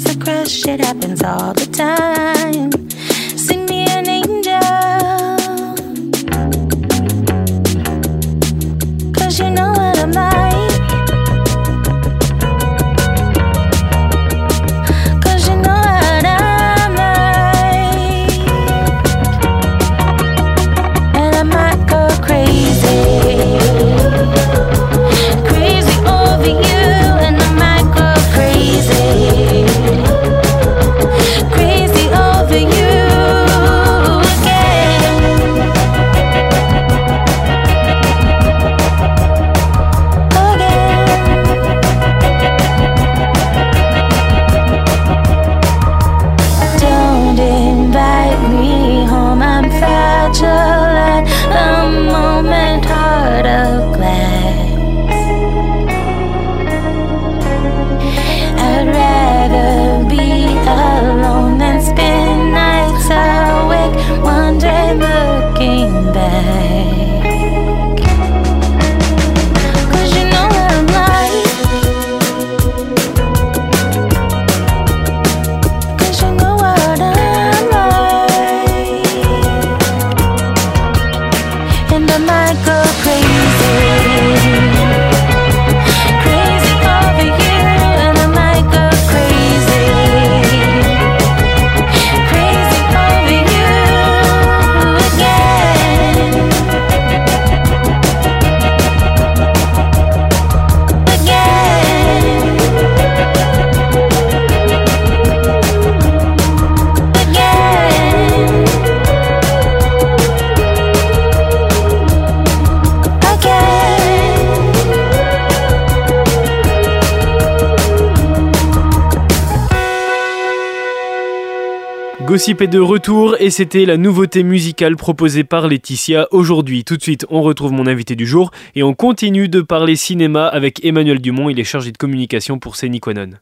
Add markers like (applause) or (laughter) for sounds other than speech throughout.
sequence, the crush, it happens all the time. the go crazy Gossip est de retour et c'était la nouveauté musicale proposée par Laetitia aujourd'hui. Tout de suite, on retrouve mon invité du jour et on continue de parler cinéma avec Emmanuel Dumont. Il est chargé de communication pour Séniquanon.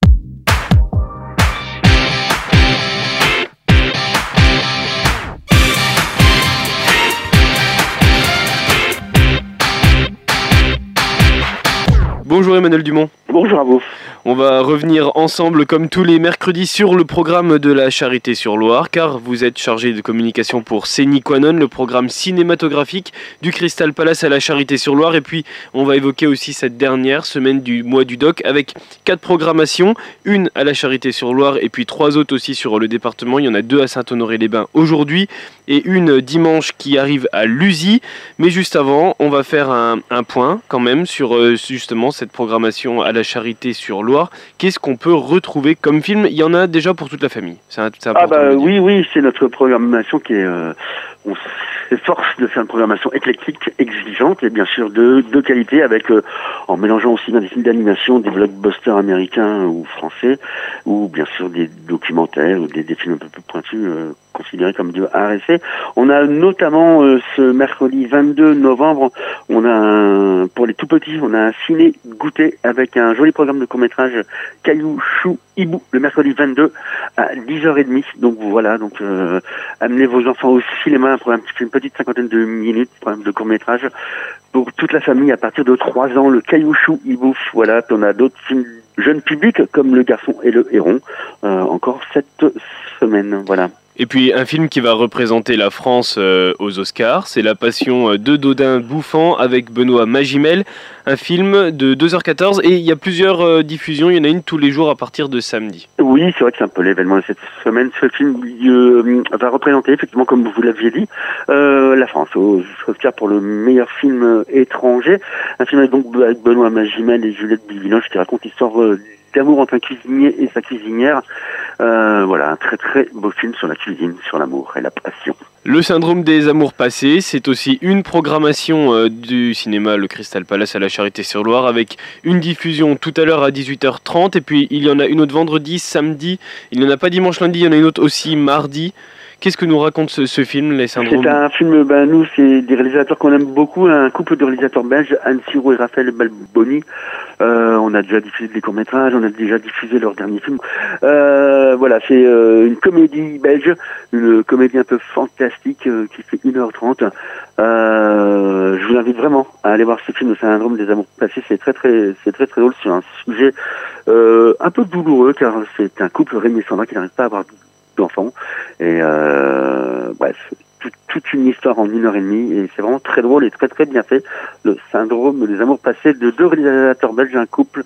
Bonjour Emmanuel Dumont. Bonjour à vous. On va revenir ensemble comme tous les mercredis sur le programme de la Charité sur Loire car vous êtes chargé de communication pour Séniquanon, le programme cinématographique du Crystal Palace à la Charité sur Loire. Et puis on va évoquer aussi cette dernière semaine du mois du doc avec quatre programmations, une à la Charité sur Loire et puis trois autres aussi sur le département, il y en a deux à Saint-Honoré-les-Bains aujourd'hui et une dimanche qui arrive à Lusy mais juste avant on va faire un, point quand même sur euh, justement cette programmation à la Charité sur Loire. Qu'est-ce qu'on peut retrouver comme film? Il y en a déjà pour toute la famille. C'est Ah bah oui, oui, c'est notre programmation qui est... euh, on s'efforce de faire une programmation éclectique, exigeante et bien sûr de, de qualité avec, euh, en mélangeant aussi bien des films d'animation, des blockbusters américains ou français, ou bien sûr des documentaires ou des, des films un peu plus pointus euh, considérés comme du essai. On a notamment euh, ce mercredi 22 novembre, on a un- pour les tout petits, on a un ciné goûter avec un joli programme de court-métrage Caillou Chou Hibou le mercredi 22 à 10h30. Donc voilà, donc euh, amenez vos enfants au cinéma pour un une petite cinquantaine de minutes, programme de court-métrage pour toute la famille à partir de 3 ans, le Caillou Chou Hibou. Voilà, puis on a d'autres films jeunes publics comme Le Garçon et le Héron, euh, encore cette semaine. Voilà. Et puis un film qui va représenter la France euh, aux Oscars, c'est La Passion euh, de Dodin Bouffant avec Benoît Magimel, un film de 2h14 et il y a plusieurs euh, diffusions, il y en a une tous les jours à partir de samedi. Oui, c'est vrai que c'est un peu l'événement de cette semaine. Ce film euh, va représenter, effectivement, comme vous l'aviez dit, euh, la France aux Oscars pour le meilleur film euh, étranger. Un film avec, donc Benoît Magimel et Juliette Bivinoche qui raconte l'histoire euh, d'amour entre un cuisinier et sa cuisinière. Euh, voilà, un très très beau film sur la cuisine, sur l'amour et la passion. Le syndrome des amours passés, c'est aussi une programmation euh, du cinéma Le Crystal Palace à la Charité-sur-Loire avec une diffusion tout à l'heure à 18h30 et puis il y en a une autre vendredi, samedi, il n'y en a pas dimanche, lundi, il y en a une autre aussi mardi. Qu'est-ce que nous raconte ce, ce film, Les syndromes C'est un film, ben, nous, c'est des réalisateurs qu'on aime beaucoup, un couple de réalisateurs belges, Anne Siro et Raphaël Balboni. Euh, on a déjà diffusé des courts-métrages, on a déjà diffusé leur dernier film. Euh, voilà, c'est euh, une comédie belge, une comédie un peu fantastique euh, qui fait 1h30. Euh, je vous invite vraiment à aller voir ce film, Le syndrome des amours passés. C'est très très c'est très très drôle sur un sujet euh, un peu douloureux car c'est un couple Rémi et Sandra qui n'arrive pas à avoir d'enfants. Et euh, bref, tout- toute une histoire en une heure et demie et c'est vraiment très drôle et très très bien fait. Le syndrome des amours passés de deux réalisateurs belges, un couple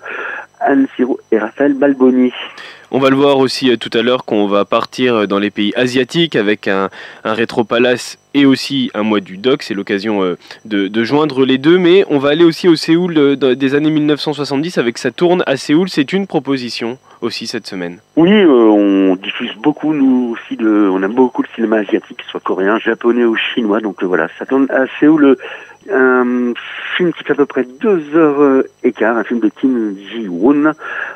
Anne Siro et Raphaël Balboni. On va le voir aussi euh, tout à l'heure qu'on va partir euh, dans les pays asiatiques avec un, un rétro-palace et aussi un mois du doc. C'est l'occasion euh, de, joindre les deux. Mais on va aller aussi au Séoul euh, des années 1970 avec sa tourne à Séoul. C'est une proposition aussi cette semaine. Oui, euh, on diffuse beaucoup, nous aussi, on aime beaucoup le cinéma asiatique, soit coréen, japonais ou chinois. Donc voilà, ça tourne à Séoul, un film qui fait à peu près deux heures euh, et quart, un film de Kim Ji-woon,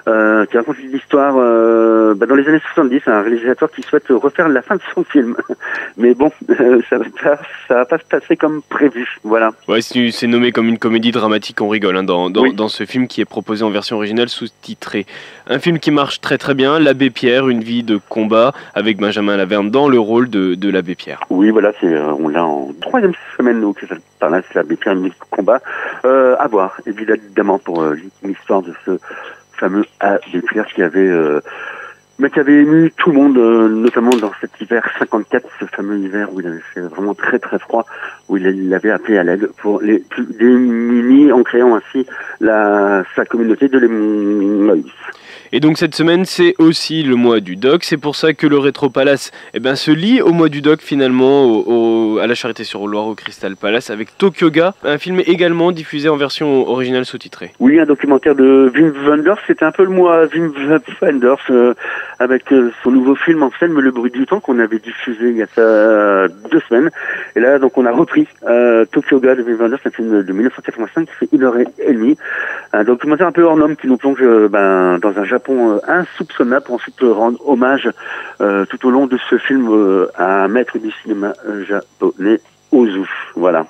euh, qui raconte l'histoire euh, bah, dans les années 70, un réalisateur qui souhaite refaire la fin de son film. (laughs) Mais bon, (laughs) euh, ça va pas, ça va pas se passer comme prévu. Voilà. Ouais, c'est c'est nommé comme une comédie dramatique, on rigole hein, dans, dans, Oui. dans ce film qui est proposé en version originale sous-titrée. Un film qui marche très très bien, L'abbé Pierre, une vie de combat avec Benjamin Laverne dans le rôle de, de l'abbé Pierre. Oui, voilà, c'est on l'a en troisième semaine au De combat. Euh, à voir, évidemment, pour euh, l'histoire de ce fameux Pierre qui avait, euh, mais qui avait ému tout le monde, euh, notamment dans cet hiver 54, ce fameux hiver où il avait fait vraiment très très froid, où il, il avait appelé à l'aide pour les plus démunis en créant ainsi la, sa communauté de l'Emoïs. Et donc cette semaine, c'est aussi le mois du doc. C'est pour ça que le Rétro Palace eh ben, se lie au mois du doc finalement au, au- à la Charité-sur-Loire au Crystal Palace avec Tokyoga, un film également diffusé en version originale sous-titrée. Oui, un documentaire de Wim Wenders. C'était un peu le mois Wim Wenders euh, avec euh, son nouveau film en scène, Le bruit du temps, qu'on avait diffusé il y a ça deux semaines. Et là, donc, on a repris euh, Tokyoga de Wim Wenders, un film de 1985 qui fait une heure et demie. Un documentaire un peu hors norme qui nous plonge euh, ben, dans un Japon euh, insoupçonnable pour ensuite rendre hommage euh, tout au long de ce film euh, à un maître du cinéma japonais, Ozu. Voilà.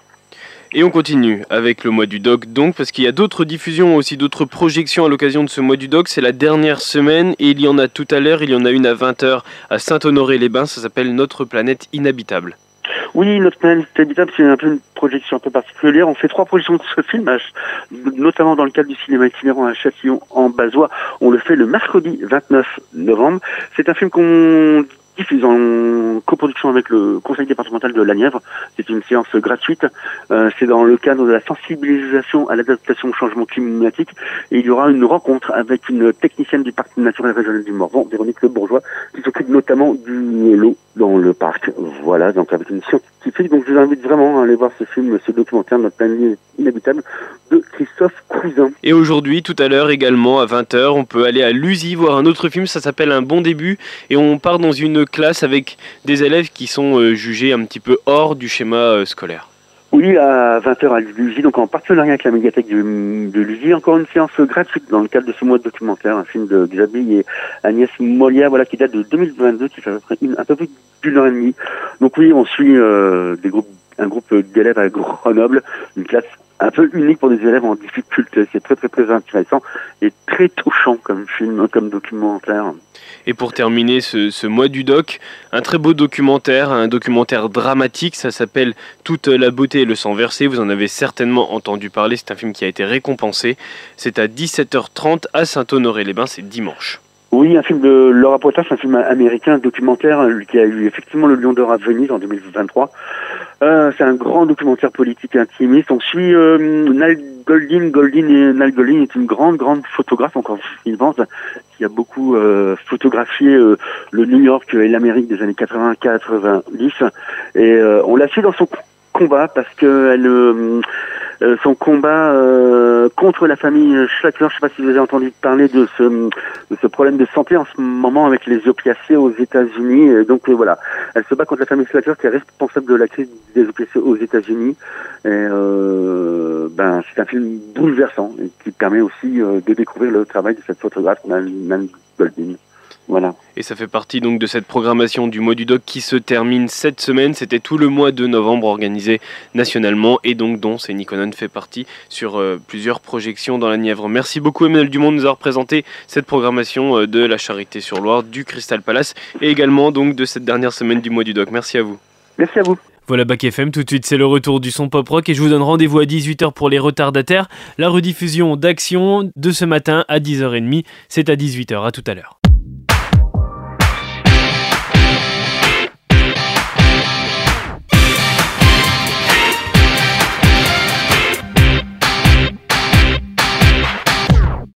Et on continue avec le mois du doc donc parce qu'il y a d'autres diffusions aussi d'autres projections à l'occasion de ce mois du doc. C'est la dernière semaine et il y en a tout à l'heure. Il y en a une à 20h à Saint-Honoré-les-Bains. Ça s'appelle Notre planète inhabitable. Oui, notre planète habitable, c'est un peu une projection un peu particulière. On fait trois projections de ce film, notamment dans le cadre du cinéma itinérant à Châtillon en Bazois. On le fait le mercredi 29 novembre. C'est un film qu'on diffuse en coproduction avec le conseil départemental de la Nièvre. C'est une séance gratuite. Euh, c'est dans le cadre de la sensibilisation à l'adaptation au changement climatique. Et il y aura une rencontre avec une technicienne du parc naturel régional du Morvan, Véronique Le Bourgeois, qui s'occupe notamment du lot dans le parc. Voilà, donc avec une scientifique. Donc je vous invite vraiment à aller voir ce film, ce documentaire, Notre planète inhabitable, de Christophe Cousin. Et aujourd'hui, tout à l'heure également, à 20h, on peut aller à l'USI voir un autre film, ça s'appelle Un bon début, et on part dans une classe avec des élèves qui sont euh, jugés un petit peu hors du schéma euh, scolaire. Oui, à 20h à l'USI, donc en partenariat avec la médiathèque de, de l'USI, encore une séance gratuite dans le cadre de ce mois de documentaire, un film de Xavier et Agnès Molière, voilà, qui date de 2022, qui fait à peu près une, un peu plus d'une heure et demie. Donc oui, on suit euh, des groupes, un groupe d'élèves à Grenoble, une classe un peu unique pour des élèves en difficulté. C'est très très très intéressant et très touchant comme film, comme documentaire. Et pour terminer ce, ce mois du doc, un très beau documentaire, un documentaire dramatique, ça s'appelle Toute la beauté et le sang versé, vous en avez certainement entendu parler, c'est un film qui a été récompensé, c'est à 17h30 à Saint-Honoré-les-Bains, c'est dimanche. Oui, un film de Laura Poitras, un film américain, un documentaire euh, qui a eu effectivement le Lion d'Or à Venise en 2023. Euh, c'est un grand documentaire politique intimiste. On suit euh, Nal Goldin. Goldin et Nal Goldin est une grande, grande photographe encore vivante qui a beaucoup euh, photographié euh, le New York et l'Amérique des années 80-90. Et euh, on la suit dans son combat parce que elle, euh, euh, son combat euh, contre la famille Schlatter. Je sais pas si vous avez entendu parler de ce, de ce problème de santé en ce moment avec les opiacés aux États-Unis. Et Donc euh, voilà, elle se bat contre la famille Schlatter qui est responsable de la crise des opiacés aux États-Unis. Et euh, ben c'est un film bouleversant et qui permet aussi euh, de découvrir le travail de cette photographe Nan Goldin. Voilà. Et ça fait partie donc de cette programmation du mois du doc qui se termine cette semaine. C'était tout le mois de novembre organisé nationalement et donc dont c'est Nikonon fait partie sur euh, plusieurs projections dans la Nièvre. Merci beaucoup Emmanuel Dumont de nous avoir présenté cette programmation euh, de la Charité sur Loire, du Crystal Palace et également donc de cette dernière semaine du mois du doc. Merci à vous. Merci à vous. Voilà Bac FM, tout de suite c'est le retour du son pop rock et je vous donne rendez-vous à 18h pour les retardataires. La rediffusion d'Action de ce matin à 10h30, c'est à 18h, à tout à l'heure.